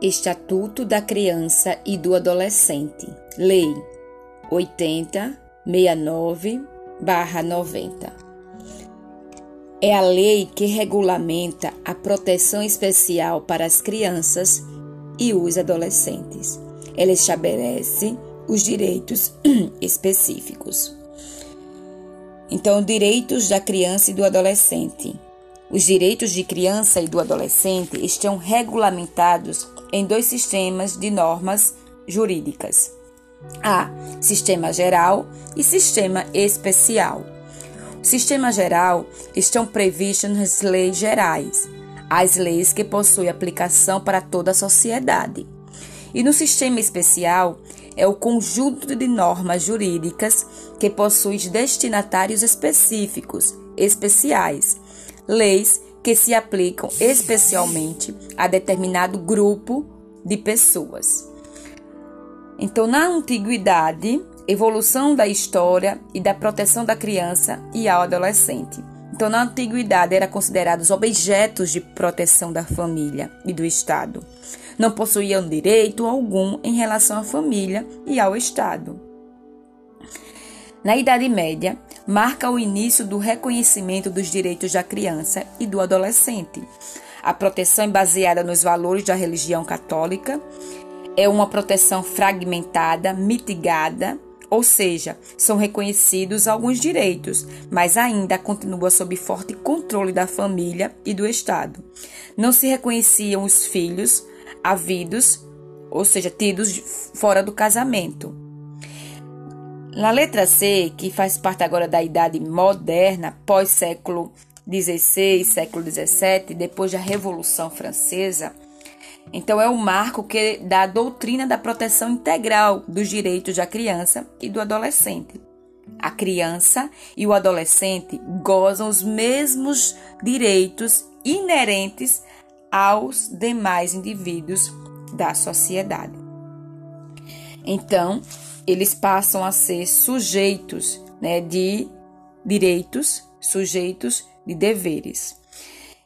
Estatuto da Criança e do Adolescente. Lei 8069/90. É a lei que regulamenta a proteção especial para as crianças e os adolescentes. Ela estabelece os direitos específicos. Então, direitos da criança e do adolescente. Os direitos de criança e do adolescente estão regulamentados em dois sistemas de normas jurídicas: a sistema geral e sistema especial. O sistema geral estão previstos nas leis gerais, as leis que possuem aplicação para toda a sociedade. E no sistema especial é o conjunto de normas jurídicas que possui destinatários específicos, especiais, leis que se aplicam especialmente a determinado grupo de pessoas. Então, na antiguidade, evolução da história e da proteção da criança e ao adolescente. Então, na antiguidade, eram considerados objetos de proteção da família e do Estado. Não possuíam direito algum em relação à família e ao Estado. Na Idade Média, marca o início do reconhecimento dos direitos da criança e do adolescente. A proteção é baseada nos valores da religião católica, é uma proteção fragmentada, mitigada, ou seja, são reconhecidos alguns direitos, mas ainda continua sob forte controle da família e do Estado. Não se reconheciam os filhos havidos, ou seja, tidos fora do casamento. Na letra C, que faz parte agora da idade moderna, pós-século XVI, século XVII, depois da Revolução Francesa, então é o marco que dá a doutrina da proteção integral dos direitos da criança e do adolescente. A criança e o adolescente gozam os mesmos direitos inerentes aos demais indivíduos da sociedade. Então, eles passam a ser sujeitos né, de direitos, sujeitos de deveres.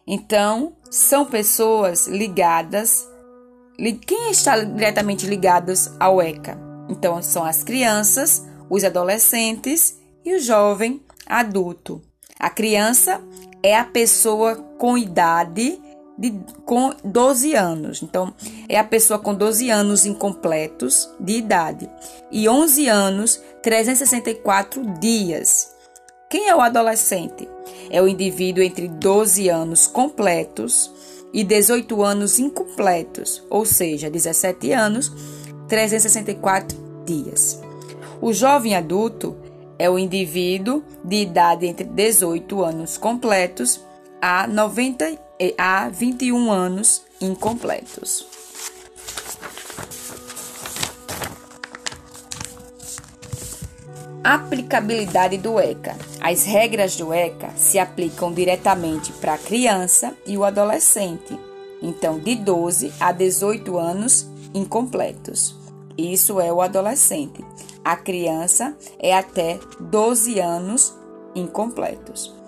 Então, são pessoas ligadas. Quem está diretamente ligados ao ECA? Então, são as crianças, os adolescentes e o jovem adulto. A criança é a pessoa com idade de, com 12 anos. Então, é a pessoa com 12 anos incompletos de idade e 11 anos, 364 dias. Quem é o adolescente? É o indivíduo entre 12 anos completos e 18 anos incompletos, ou seja, 17 anos, 364 dias. O jovem adulto é o indivíduo de idade entre 18 anos completos a 90 há 21 anos incompletos. Aplicabilidade do ECA. As regras do ECA se aplicam diretamente para a criança e o adolescente, então de 12 a 18 anos incompletos. Isso é o adolescente. A criança é até 12 anos incompletos.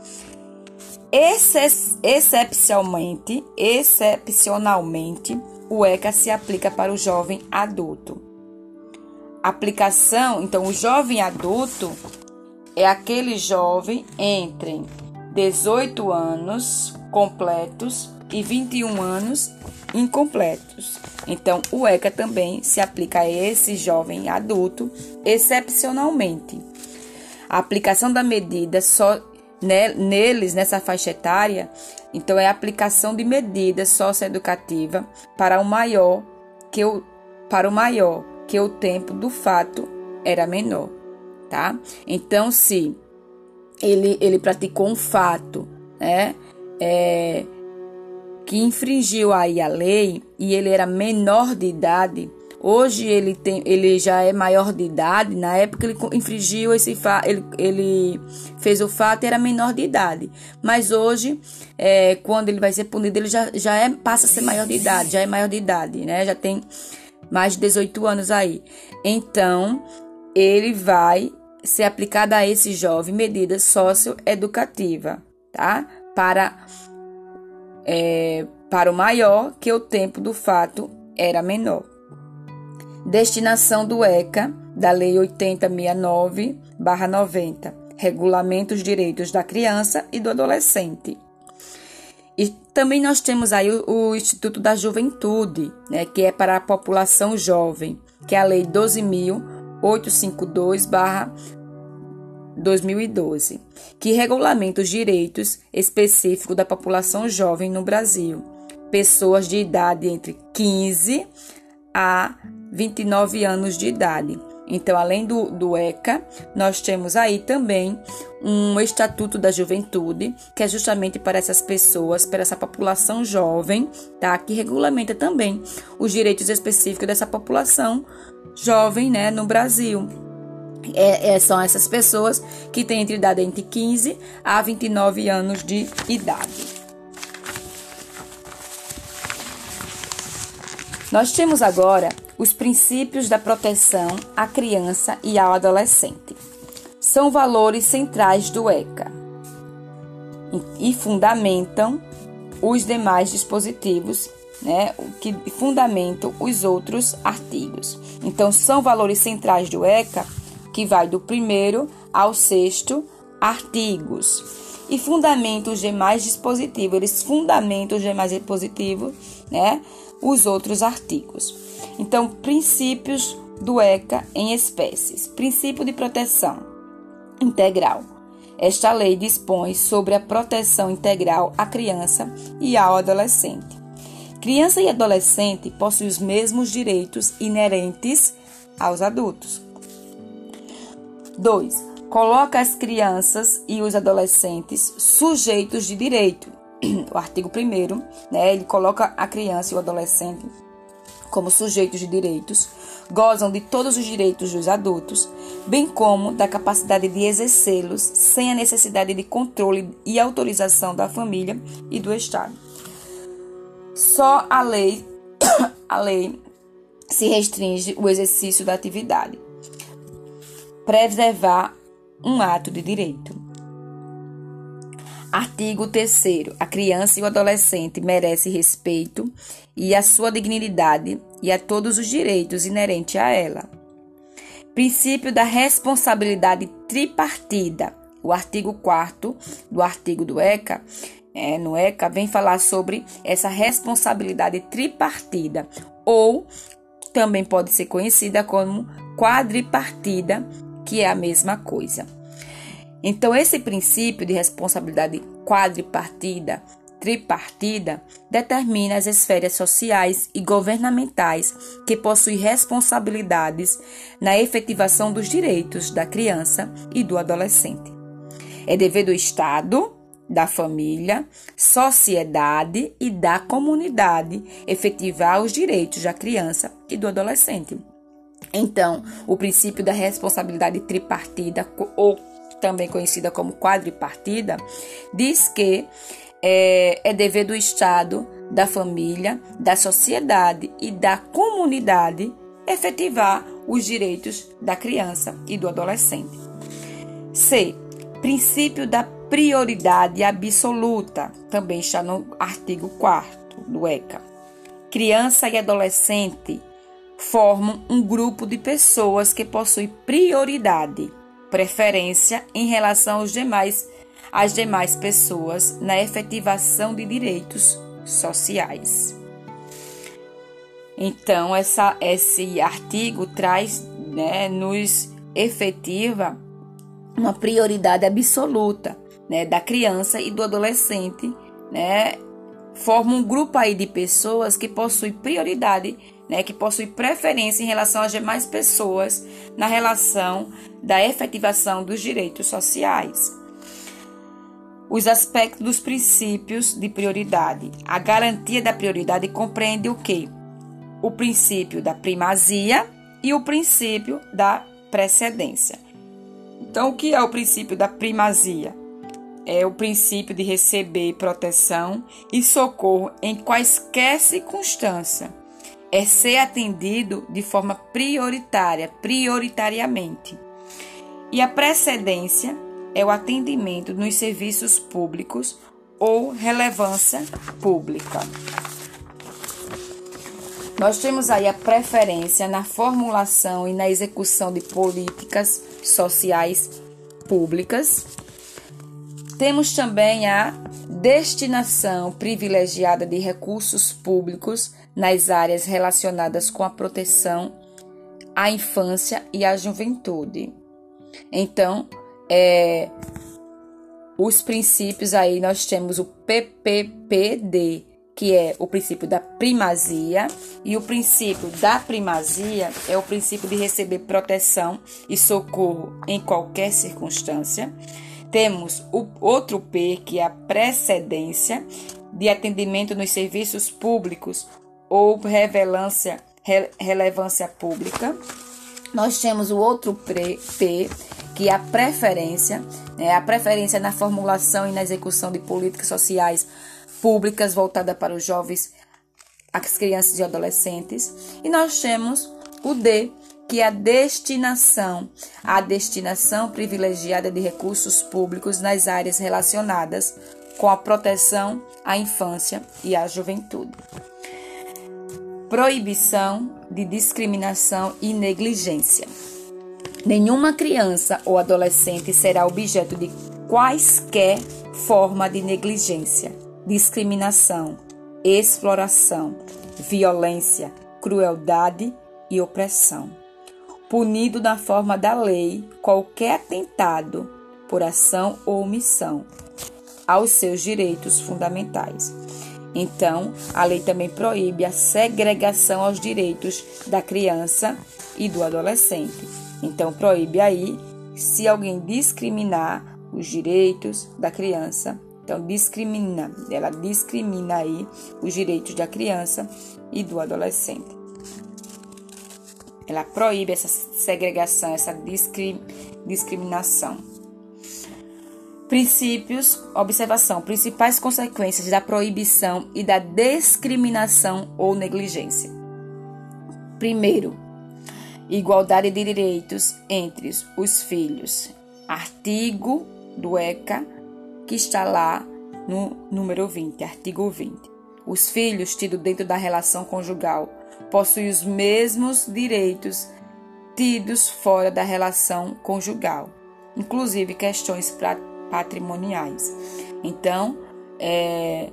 Excepcionalmente, excepcionalmente, o ECA se aplica para o jovem adulto. Aplicação, então, o jovem adulto é aquele jovem entre 18 anos completos e 21 anos incompletos. Então, o ECA também se aplica a esse jovem adulto excepcionalmente. A aplicação da medida só neles, nessa faixa etária, então é a aplicação de medidas socioeducativas para o maior que o, para o maior que o tempo do fato era menor, tá? Então, se ele, ele praticou um fato, né, é, que infringiu aí a lei e ele era menor de idade, Hoje ele, tem, ele já é maior de idade. Na época ele infringiu esse fato, ele, ele fez o fato e era menor de idade. Mas hoje, é, quando ele vai ser punido, ele já, já é, passa a ser maior de idade, já é maior de idade, né? Já tem mais de 18 anos aí. Então, ele vai ser aplicada a esse jovem medida socioeducativa, tá? Para, é, para o maior que o tempo do fato era menor. Destinação do ECA, da Lei 8069-90, regulamenta os direitos da criança e do adolescente. E também nós temos aí o, Instituto da Juventude, né, que é para a população jovem, que é a Lei 12.852-2012, que regulamenta os direitos específicos da população jovem no Brasil, pessoas de idade entre 15 a 29 anos de idade. Então, além do, do ECA, nós temos aí também um Estatuto da Juventude, que é justamente para essas pessoas, para essa população jovem, tá? Que regulamenta também os direitos específicos dessa população jovem, né, no Brasil. É, é, são essas pessoas que têm entre idade entre 15 a 29 anos de idade. Nós temos agora os princípios da proteção à criança e ao adolescente. São valores centrais do ECA e fundamentam os demais dispositivos, né, que fundamentam os outros artigos. Então, são valores centrais do ECA que vai do primeiro ao sexto artigos e fundamentam os demais dispositivos. Eles fundamentam os demais dispositivos, né, os outros artigos. Então, princípios do ECA em espécies. Princípio de proteção integral. Esta lei dispõe sobre a proteção integral à criança e ao adolescente. Criança e adolescente possuem os mesmos direitos inerentes aos adultos. 2. Coloca as crianças e os adolescentes sujeitos de direito. O artigo 1 né, ele coloca a criança e o adolescente como sujeitos de direitos, gozam de todos os direitos dos adultos, bem como da capacidade de exercê-los sem a necessidade de controle e autorização da família e do Estado. Só a lei, a lei se restringe o exercício da atividade. Preservar um ato de direito. Artigo 3 A criança e o adolescente merecem respeito e a sua dignidade e a todos os direitos inerentes a ela. Princípio da responsabilidade tripartida. O artigo 4 do artigo do ECA, é, no ECA, vem falar sobre essa responsabilidade tripartida, ou também pode ser conhecida como quadripartida, que é a mesma coisa. Então, esse princípio de responsabilidade quadripartida, tripartida, determina as esferas sociais e governamentais que possuem responsabilidades na efetivação dos direitos da criança e do adolescente. É dever do Estado, da família, sociedade e da comunidade efetivar os direitos da criança e do adolescente. Então, o princípio da responsabilidade tripartida ou também conhecida como quadripartida, diz que é, é dever do Estado, da família, da sociedade e da comunidade efetivar os direitos da criança e do adolescente. C. Princípio da prioridade absoluta, também está no artigo 4 do ECA. Criança e adolescente formam um grupo de pessoas que possuem prioridade preferência em relação aos demais, às demais pessoas na efetivação de direitos sociais. Então, essa, esse artigo traz, né, nos efetiva uma prioridade absoluta né, da criança e do adolescente, né, forma um grupo aí de pessoas que possui prioridade né, que possui preferência em relação às demais pessoas na relação da efetivação dos direitos sociais. Os aspectos dos princípios de prioridade. A garantia da prioridade compreende o que? O princípio da primazia e o princípio da precedência. Então, o que é o princípio da primazia? É o princípio de receber proteção e socorro em quaisquer circunstância é ser atendido de forma prioritária, prioritariamente. E a precedência é o atendimento nos serviços públicos ou relevância pública. Nós temos aí a preferência na formulação e na execução de políticas sociais públicas. Temos também a destinação privilegiada de recursos públicos nas áreas relacionadas com a proteção à infância e à juventude. Então, é, os princípios aí nós temos o PPPD, que é o princípio da primazia, e o princípio da primazia é o princípio de receber proteção e socorro em qualquer circunstância. Temos o outro P, que é a precedência de atendimento nos serviços públicos ou relevância, relevância pública. Nós temos o outro P, que é a preferência, né, a preferência na formulação e na execução de políticas sociais públicas voltadas para os jovens, as crianças e adolescentes. E nós temos o D, que é a destinação, a destinação privilegiada de recursos públicos nas áreas relacionadas com a proteção à infância e à juventude. Proibição de discriminação e negligência. Nenhuma criança ou adolescente será objeto de quaisquer forma de negligência, discriminação, exploração, violência, crueldade e opressão. Punido na forma da lei qualquer atentado por ação ou omissão aos seus direitos fundamentais. Então, a lei também proíbe a segregação aos direitos da criança e do adolescente. Então, proíbe aí se alguém discriminar os direitos da criança então, discrimina, ela discrimina aí os direitos da criança e do adolescente. Ela proíbe essa segregação, essa discri, discriminação. Princípios, observação, principais consequências da proibição e da discriminação ou negligência. Primeiro, igualdade de direitos entre os filhos. Artigo do ECA que está lá no número 20, artigo 20. Os filhos tidos dentro da relação conjugal possuem os mesmos direitos tidos fora da relação conjugal, inclusive questões patrimoniais. Então, é,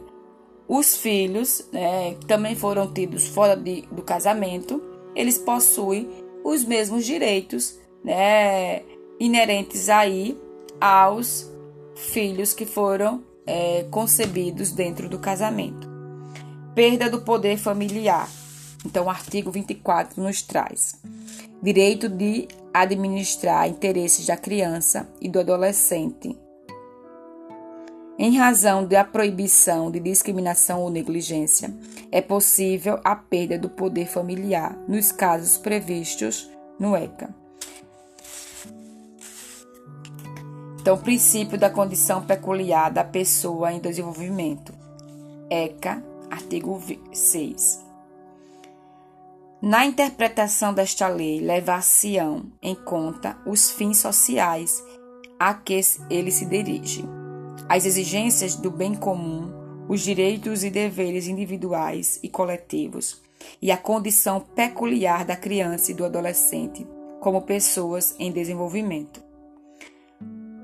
os filhos né, também foram tidos fora de, do casamento, eles possuem os mesmos direitos né, inerentes aí aos filhos que foram é, concebidos dentro do casamento. Perda do poder familiar. Então, o artigo 24 nos traz direito de administrar interesses da criança e do adolescente. Em razão da proibição de discriminação ou negligência, é possível a perda do poder familiar nos casos previstos no ECA. Então, princípio da condição peculiar da pessoa em desenvolvimento. ECA, artigo 6. Na interpretação desta lei, levar-se-ão em conta os fins sociais a que ele se dirige, as exigências do bem comum, os direitos e deveres individuais e coletivos, e a condição peculiar da criança e do adolescente como pessoas em desenvolvimento.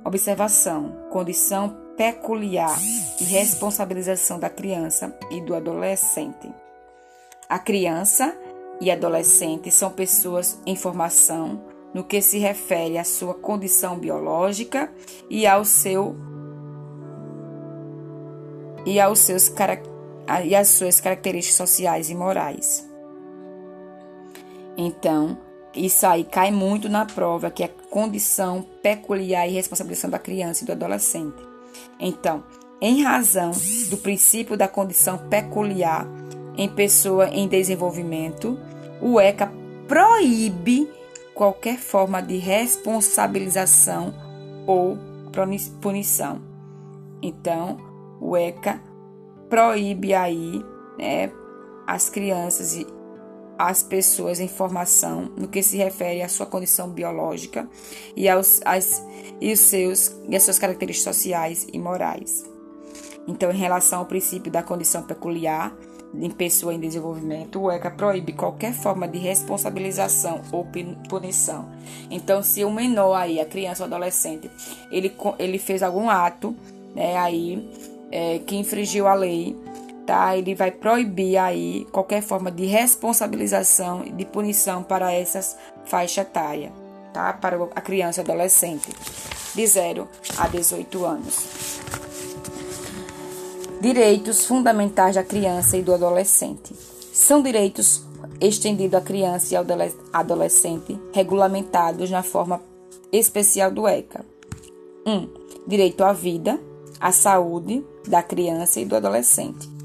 Observação: condição peculiar e responsabilização da criança e do adolescente. A criança e adolescente são pessoas em formação no que se refere à sua condição biológica e ao seu e aos seus e às suas características sociais e morais. Então, isso aí cai muito na prova, que é condição peculiar e responsabilização da criança e do adolescente. Então, em razão do princípio da condição peculiar em pessoa em desenvolvimento, o ECA proíbe qualquer forma de responsabilização ou punição. Então, o ECA proíbe aí né, as crianças e as pessoas em formação no que se refere à sua condição biológica e, aos, as, e, os seus, e as suas características sociais e morais. Então, em relação ao princípio da condição peculiar, em pessoa em desenvolvimento, o ECA proíbe qualquer forma de responsabilização ou punição. Então, se o menor aí, a criança ou adolescente, ele, ele fez algum ato, né, aí, é, que infringiu a lei, tá? Ele vai proibir aí qualquer forma de responsabilização e de punição para essas faixa etária, tá? Para a criança e adolescente de 0 a 18 anos. Direitos fundamentais da criança e do adolescente. São direitos estendidos à criança e ao adolescente, regulamentados na forma especial do ECA. 1. Um, direito à vida, à saúde da criança e do adolescente.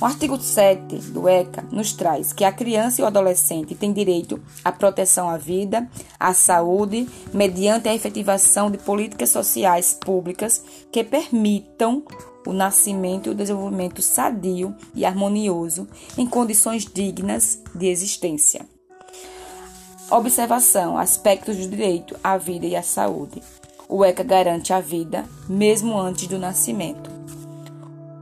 O artigo 7 do ECA nos traz que a criança e o adolescente têm direito à proteção à vida, à saúde, mediante a efetivação de políticas sociais públicas que permitam o nascimento e o desenvolvimento sadio e harmonioso em condições dignas de existência. Observação: aspectos do direito à vida e à saúde. O ECA garante a vida mesmo antes do nascimento.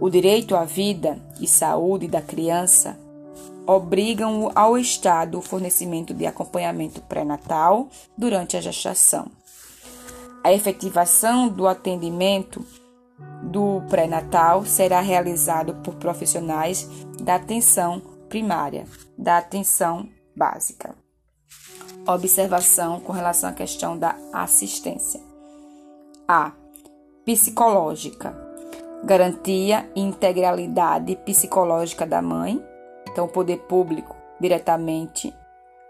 O direito à vida e saúde da criança obrigam ao Estado o fornecimento de acompanhamento pré-natal durante a gestação. A efetivação do atendimento do pré-natal será realizado por profissionais da atenção primária, da atenção básica. Observação com relação à questão da assistência. A. Psicológica garantia e integralidade psicológica da mãe. Então, o poder público diretamente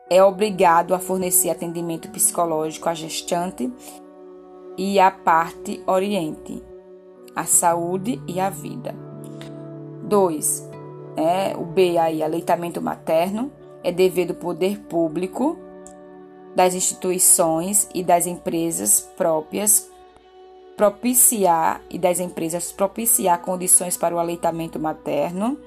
é obrigado a fornecer atendimento psicológico à gestante e à parte oriente, a saúde e a vida. 2. É, o B aí, aleitamento materno, é dever do poder público, das instituições e das empresas próprias propiciar e das empresas propiciar condições para o aleitamento materno.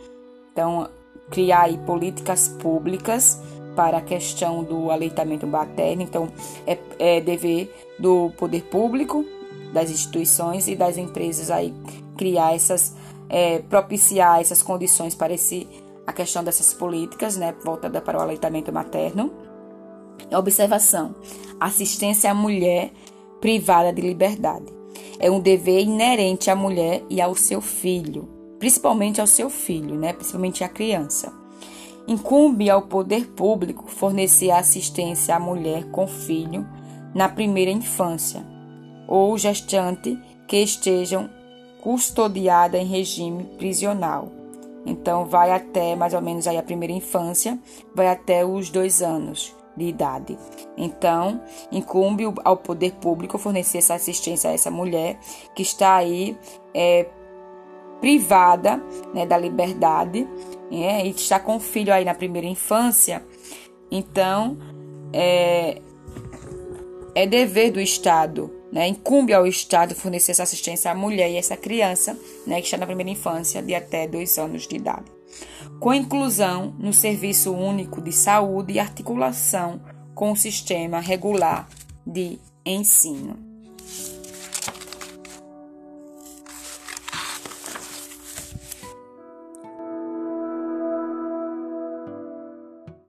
Então, criar aí políticas públicas para a questão do aleitamento materno. Então, é, é dever do poder público, das instituições e das empresas aí criar essas, é, propiciar essas condições para esse, a questão dessas políticas, né, voltada para o aleitamento materno. Observação: assistência à mulher privada de liberdade é um dever inerente à mulher e ao seu filho, principalmente ao seu filho, né? principalmente à criança. Incumbe ao poder público fornecer assistência à mulher com filho na primeira infância ou gestante que estejam custodiada em regime prisional. Então, vai até mais ou menos aí a primeira infância, vai até os dois anos de idade. Então, incumbe ao poder público fornecer essa assistência a essa mulher que está aí é, privada né, da liberdade é, e está com o filho aí na primeira infância. Então, é, é dever do Estado, né, incumbe ao Estado fornecer essa assistência à mulher e essa criança né, que está na primeira infância de até dois anos de idade com inclusão no Serviço Único de Saúde e articulação com o sistema regular de ensino.